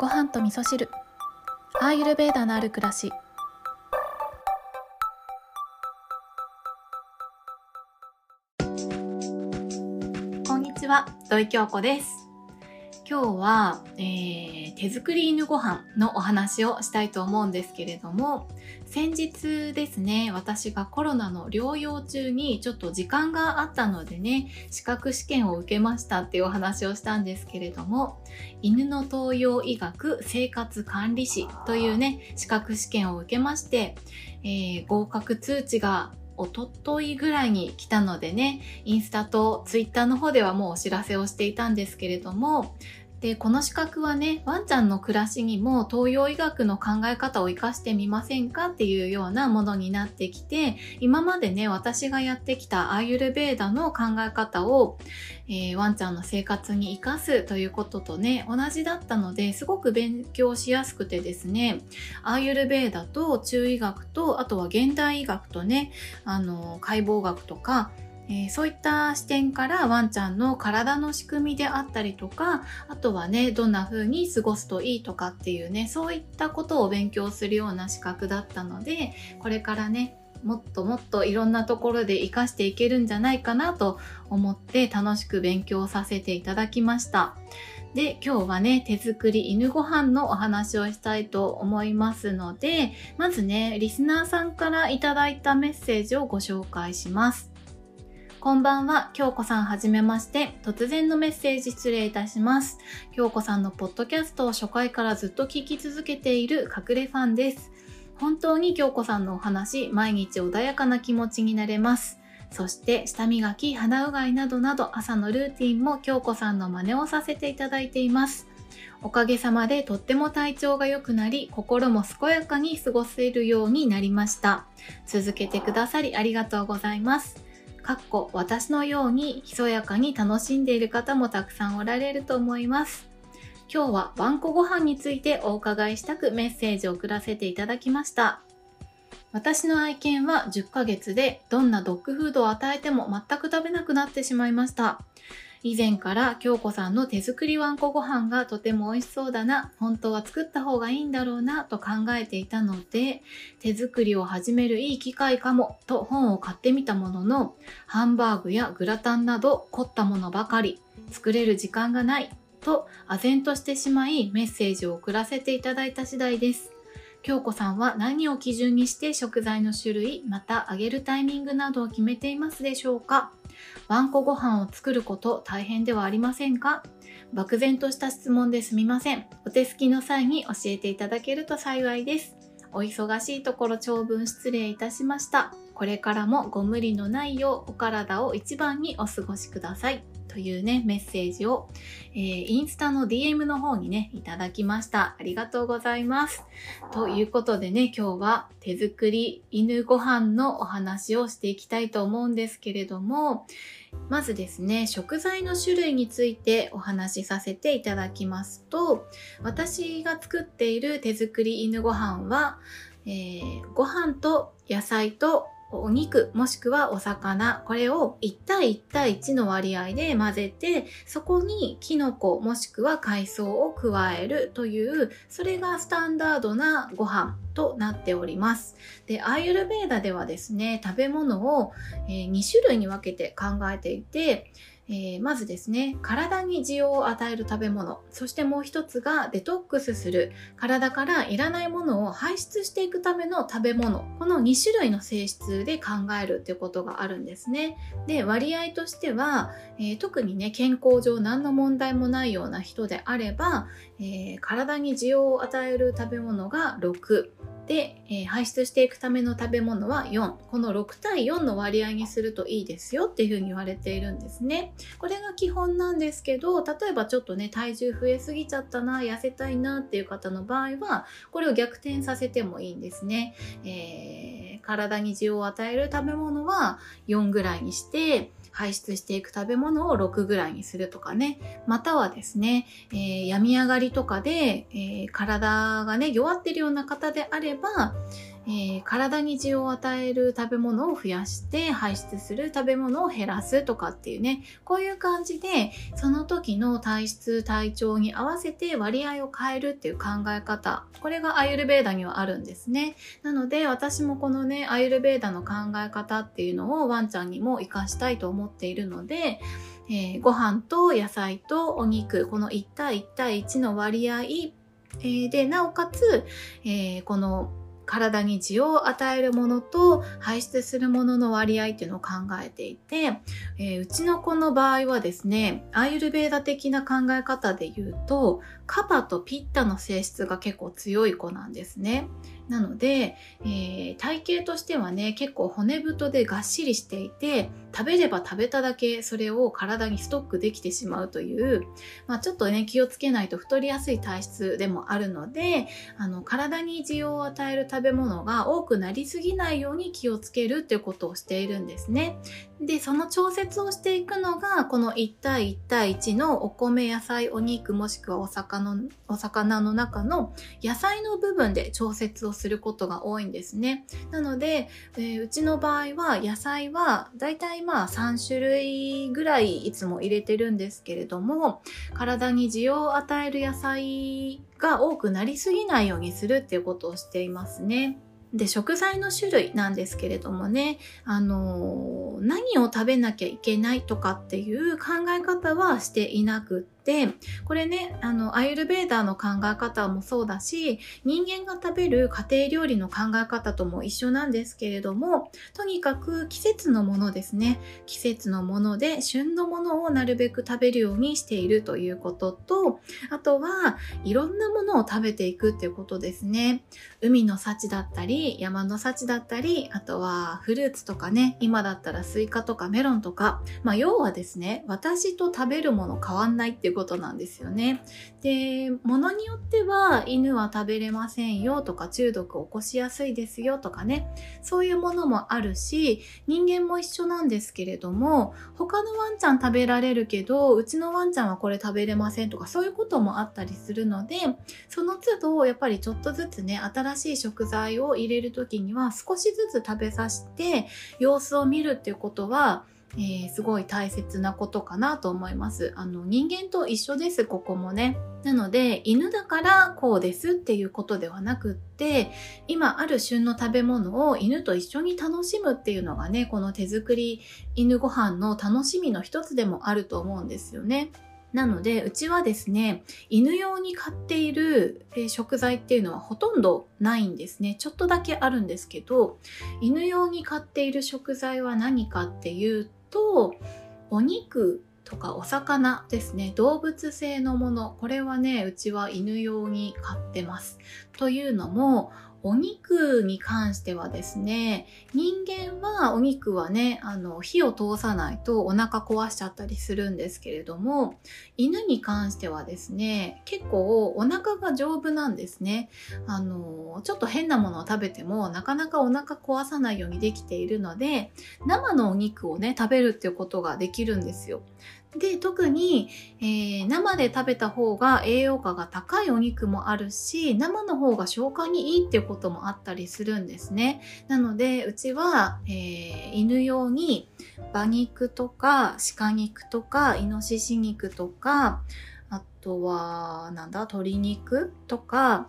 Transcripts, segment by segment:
ご飯と味噌汁。アーユルベーダのある暮らし。こんにちは土井京子です。今日は、えー、手作り犬ご飯のお話をしたいと思うんですけれども先日ですね私がコロナの療養中にちょっと時間があったのでね資格試験を受けましたっていうお話をしたんですけれども犬の東洋医学生活管理士というね資格試験を受けまして、えー、合格通知がおとといぐらいに来たのでね、インスタとツイッターの方ではもうお知らせをしていたんですけれども、で、この資格はね、ワンちゃんの暮らしにも東洋医学の考え方を活かしてみませんかっていうようなものになってきて、今までね、私がやってきたアーユルベーダの考え方を、えー、ワンちゃんの生活に活かすということとね、同じだったので、すごく勉強しやすくてですね、アーユルベーダと中医学と、あとは現代医学とね、あの、解剖学とか、えー、そういった視点からワンちゃんの体の仕組みであったりとかあとはねどんな風に過ごすといいとかっていうねそういったことを勉強するような資格だったのでこれからねもっともっといろんなところで活かしていけるんじゃないかなと思って楽しく勉強させていただきました。で、今日はね、手作り犬ご飯のお話をしたいと思いますので、まずね、リスナーさんからいただいたメッセージをご紹介します。こんばんは、京子さんはじめまして。突然のメッセージ失礼いたします。京子さんのポッドキャストを初回からずっと聞き続けている隠れファンです。本当に京子さんのお話、毎日穏やかな気持ちになれます。そして舌磨き、鼻うがいなどなど朝のルーティンも京子さんの真似をさせていただいています。おかげさまでとっても体調が良くなり、心も健やかに過ごせるようになりました。続けてくださりありがとうございます。かっこ私のようにひそやかに楽しんでいる方もたくさんおられると思います。今日は晩ご飯についてお伺いしたくメッセージを送らせていただきました。私の愛犬は10ヶ月でどんなドッグフードを与えても全く食べなくなってしまいました。以前から京子さんの手作りわんこご飯がとても美味しそうだな、本当は作った方がいいんだろうなと考えていたので、手作りを始めるいい機会かもと本を買ってみたものの、ハンバーグやグラタンなど凝ったものばかり、作れる時間がないと唖然としてしまいメッセージを送らせていただいた次第です。京子さんは何を基準にして食材の種類、また揚げるタイミングなどを決めていますでしょうか？ワンコご飯を作ること大変ではありませんか？漠然とした質問ですみません。お手すきの際に教えていただけると幸いです。お忙しいところ長文失礼いたしました。これからもご無理のないようお体を一番にお過ごしください。というね、メッセージを、えー、インスタの DM の方にね、いただきました。ありがとうございます。ということでね、今日は手作り犬ご飯のお話をしていきたいと思うんですけれども、まずですね、食材の種類についてお話しさせていただきますと、私が作っている手作り犬ご飯は、えー、ご飯と野菜とお肉もしくはお魚これを1対1対1の割合で混ぜてそこにキノコもしくは海藻を加えるというそれがスタンダードなご飯となっております。でアーユルベーダではですね食べ物を、2種類に分けて考えていてえー、まずですね体に需要を与える食べ物。そしてもう一つがデトックスする。体からいらないものを排出していくための食べ物。この2種類の性質で考えるっていうことがあるんですね。で割合としては、えー、特にね健康上何の問題もないような人であれば、えー、体に需要を与える食べ物が6で、えー、排出していくための食べ物は4この6対4の割合にするといいですよ。っていうふうに言われているんですね。これが基本なんですけど例えばちょっとね体重増えすぎちゃったな痩せたいなっていう方の場合はこれを逆転させてもいいんですね、えー、体に需要を与える食べ物は4ぐらいにして排出していく食べ物を6ぐらいにするとかね。またはですね、えー、病み上がりとかで、えー、体がね、弱ってるような方であれば、えー、体に需要を与える食べ物を増やして排出する食べ物を減らすとかっていうねこういう感じでその時の体質体調に合わせて割合を変えるっていう考え方これがアユルベーダにはあるんですね。なので私もこのねアユルベーダの考え方っていうのをワンちゃんにも活かしたいと思っているのでえー、ご飯と野菜とお肉この1対1対1の割合、えー、でなおかつ、えー、この体に血を与えるものと排出するものの割合っていうのを考えていて、えー、うちの子の場合はですねアイルベーダ的な考え方で言うとカパとピッタの性質が結構強い子なんですね。なので、えー、体型としてはね結構骨太でがっしりしていて食べれば食べただけそれを体にストックできてしまうという、まあ、ちょっとね気をつけないと太りやすい体質でもあるのであの体に需要を与える食べ物が多くなりすぎないように気をつけるっていうことをしているんですね。でその調節をしていくのがこの1対1対1のお米野菜お肉もしくはお魚お魚の中の野菜の部分で調節をすることが多いんですね。なので、えー、うちの場合は野菜はだいたいまあ3種類ぐらいいつも入れてるんですけれども体に需要を与える野菜が多くなりすぎないようにするっていうことをしていますね。で食材の種類なんですけれどもねあの何を食べなきゃいけないとかっていう考え方はしていなくってでこれねあのアイルベーダーの考え方もそうだし人間が食べる家庭料理の考え方とも一緒なんですけれどもとにかく季節のものですね。季節のもので旬のものをなるべく食べるようにしているということとあとはいろんなものを食べていくっていうことですね。海の幸だったり山の幸だったりあとはフルーツとかね今だったらスイカとかメロンとかまあ要はですね私と食べるもの変わんないっていうことなんですよね。で、ものによっては犬は食べれませんよとか中毒を起こしやすいですよとかね、そういうものもあるし、人間も一緒なんですけれども、他のワンちゃん食べられるけど、うちのワンちゃんはこれ食べれませんとかそういうこともあったりするので、その都度やっぱりちょっとずつね、新しい食材を入れる時には少しずつ食べさせて様子を見るっていうことはえー、すごい大切なことかなと思います。あの人間と一緒です、ここもね。なので、犬だからこうですっていうことではなくって、今ある旬の食べ物を犬と一緒に楽しむっていうのがね、この手作り犬ご飯の楽しみの一つでもあると思うんですよね。なので、うちはですね、犬用に買っている食材っていうのはほとんどないんですね。ちょっとだけあるんですけど、犬用に買っている食材は何かっていうとお肉とかお魚ですね。動物性のもの。これはねうちは犬用に買ってます。というのもお肉に関してはですね人間はお肉はねあの火を通さないとお腹壊しちゃったりするんですけれども犬に関してはですね結構お腹が丈夫なんですね。あのちょっと変なものを食べてもなかなかお腹壊さないようにできているので生のお肉をね食べるっていうことができるんですよ。で特に、えー、生で食べた方が栄養価が高いお肉もあるし生の方が消化にいいっていうこともあったりするんですね。なのでうちは、えー、犬用に馬肉とか鹿肉とかイノシシ肉とかあとはなんだ鶏肉とか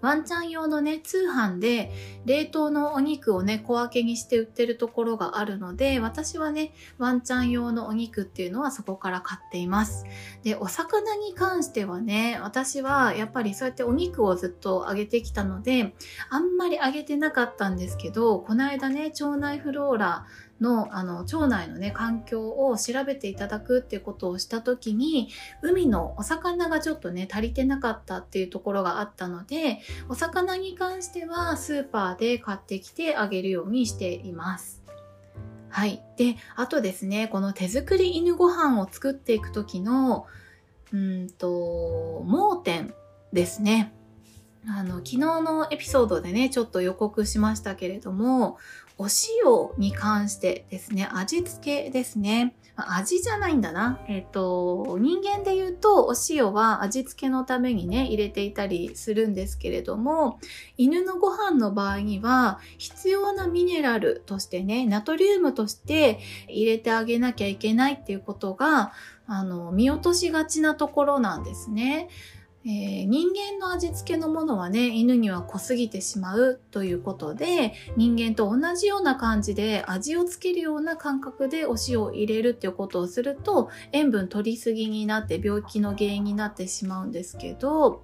ワンちゃん用のね、通販で冷凍のお肉をね、小分けにして売ってるところがあるので、私はね、ワンちゃん用のお肉っていうのはそこから買っています。で、お魚に関してはね、私はやっぱりそうやってお肉をずっと揚げてきたので、あんまり揚げてなかったんですけど、この間ね、腸内フローラのあの腸内のね環境を調べていただくっていうことをした時に海のお魚がちょっとね足りてなかったっていうところがあったのでお魚に関してはスーパーで買ってきてあげるようにしています。はい。で、あとですね、この手作り犬ご飯を作っていく時の、うんと、盲点ですね。あの、昨日のエピソードでね、ちょっと予告しましたけれども、お塩に関してですね、味付けですね。味じゃないんだな。えっ、と、人間で言うとお塩は味付けのためにね、入れていたりするんですけれども、犬のご飯の場合には必要なミネラルとしてね、ナトリウムとして入れてあげなきゃいけないっていうことが、あの、見落としがちなところなんですね。えー、人間の味付けのものはね、犬には濃すぎてしまうということで、人間と同じような感じで味をつけるような感覚でお塩を入れるっていうことをすると、塩分取りすぎになって病気の原因になってしまうんですけど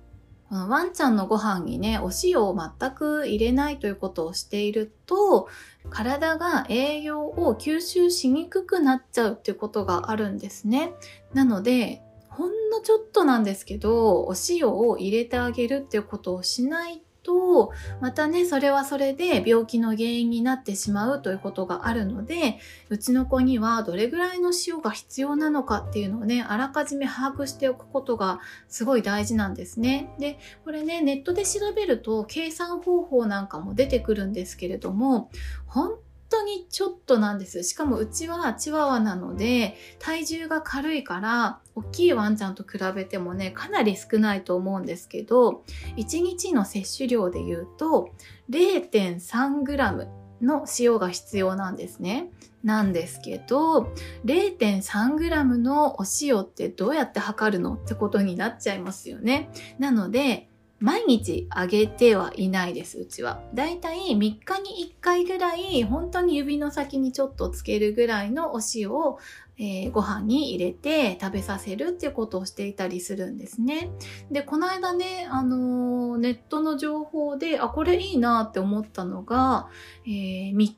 この、ワンちゃんのご飯にね、お塩を全く入れないということをしていると、体が栄養を吸収しにくくなっちゃうっていうことがあるんですね。なので、ほんのちょっとなんですけど、お塩を入れてあげるっていうことをしないと、またね、それはそれで病気の原因になってしまうということがあるので、うちの子にはどれぐらいの塩が必要なのかっていうのをね、あらかじめ把握しておくことがすごい大事なんですね。で、これね、ネットで調べると計算方法なんかも出てくるんですけれども、本当にちょっとなんです。しかもうちはチワワなので、体重が軽いから、大きいワンちゃんと比べてもね、かなり少ないと思うんですけど、1日の摂取量で言うと、0.3g の塩が必要なんですね。なんですけど、0.3g のお塩ってどうやって測るのってことになっちゃいますよね。なので、毎日あげてはいないです、うちは。だいたい3日に1回ぐらい、本当に指の先にちょっとつけるぐらいのお塩をえー、ご飯に入れて食べさせるっていうことをしていたりするんですね。で、この間ね、あのー、ネットの情報で、あ、これいいなって思ったのが、えー、3日に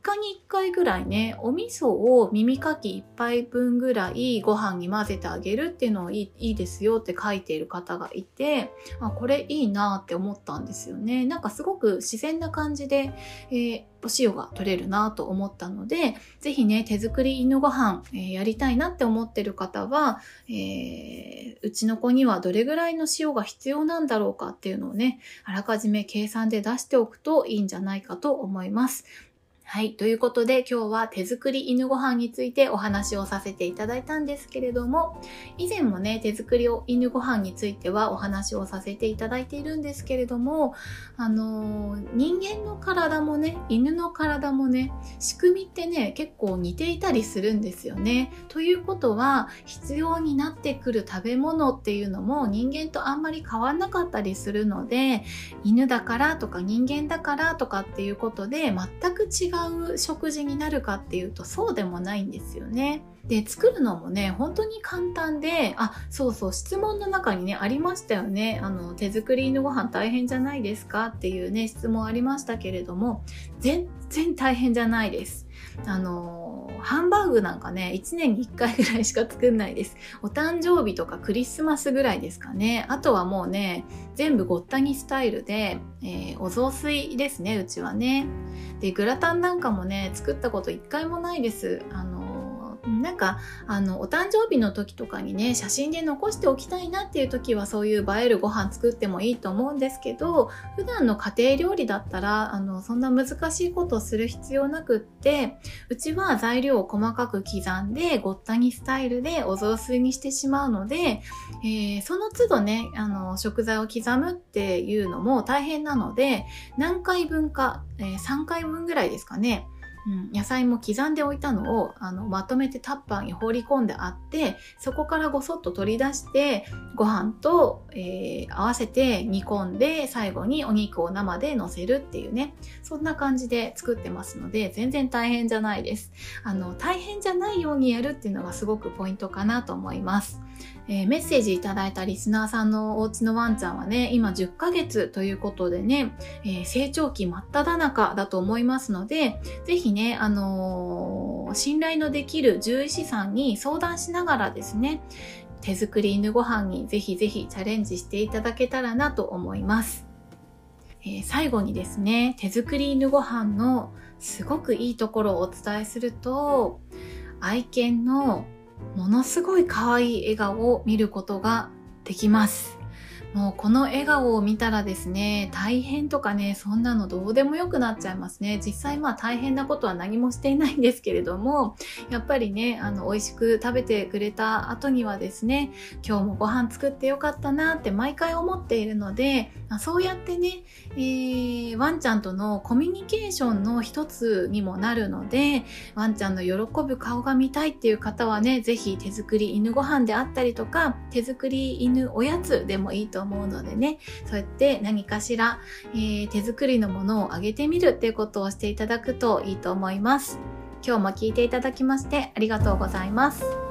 1回ぐらいね、お味噌を耳かき1杯分ぐらいご飯に混ぜてあげるっていうのをいいいいですよって書いている方がいて、あ、これいいなって思ったんですよね。なんかすごく自然な感じで、えー、お塩が取れるなと思ったので、ぜひね、手作り犬ご飯、えー、やりたいなって思ってる方は、えー、うちの子にはどれぐらいの塩が必要なんだろうかっていうのをね、あらかじめ計算で出しておくといいんじゃないかと思います。はい。ということで今日は手作り犬ご飯についてお話をさせていただいたんですけれども、以前もね、手作り犬ご飯についてはお話をさせていただいているんですけれども、あのー、人間の体もね、犬の体もね、仕組みってね、結構似ていたりするんですよね。ということは、必要になってくる食べ物っていうのも人間とあんまり変わんなかったりするので、犬だからとか人間だからとかっていうことで全く違うう食事になるかっていうとそうでもないんですよね。で、作るのもね、本当に簡単で、あ、そうそう、質問の中にね、ありましたよね。あの、手作りのご飯大変じゃないですか？っていうね、質問ありましたけれども、全然大変じゃないです。あのハンバーグなんかね、1年に1回ぐらいしか作んないです。お誕生日とかクリスマスぐらいですかね。あとはもうね、全部ごったにスタイルで、えー、お雑炊ですね、うちはね。で、グラタンなんかもね、作ったこと1回もないです。あのなんかあのお誕生日の時とかにね写真で残しておきたいなっていう時はそういう映えるご飯作ってもいいと思うんですけど普段の家庭料理だったらあのそんな難しいことをする必要なくってうちは材料を細かく刻んでごったにスタイルでお雑炊にしてしまうので、えー、その都度ねあの食材を刻むっていうのも大変なので何回分か、えー、3回分ぐらいですかねうん、野菜も刻んでおいたのをあのまとめてタッパーに放り込んであってそこからごそっと取り出してご飯と、えー、合わせて煮込んで最後にお肉を生で乗せるっていうね。そんな感じで作ってますので全然大変じゃないです。あの大変じゃないようにやるっていうのがすごくポイントかなと思います。えー、メッセージいただいたリスナーさんのお家のワンちゃんはね、今10ヶ月ということでね、えー、成長期真っ只中だと思いますので、ぜひね、あのー、信頼のできる獣医師さんに相談しながらですね、手作り犬ご飯にぜひぜひチャレンジしていただけたらなと思います。え、最後にですね、手作り犬ご飯のすごくいいところをお伝えすると、愛犬のものすごい可愛い笑顔を見ることができます。もうこの笑顔を見たらですね、大変とかね、そんなのどうでもよくなっちゃいますね。実際まあ大変なことは何もしていないんですけれども、やっぱりね、あの、美味しく食べてくれた後にはですね、今日もご飯作ってよかったなって毎回思っているので、そうやってね、えー、ワンちゃんとのコミュニケーションの一つにもなるので、ワンちゃんの喜ぶ顔が見たいっていう方はね、ぜひ手作り犬ご飯であったりとか、手作り犬おやつでもいいと思うのでね、そうやって何かしら、えー、手作りのものをあげてみるっていうことをしていただくといいと思います。今日も聞いていただきましてありがとうございます。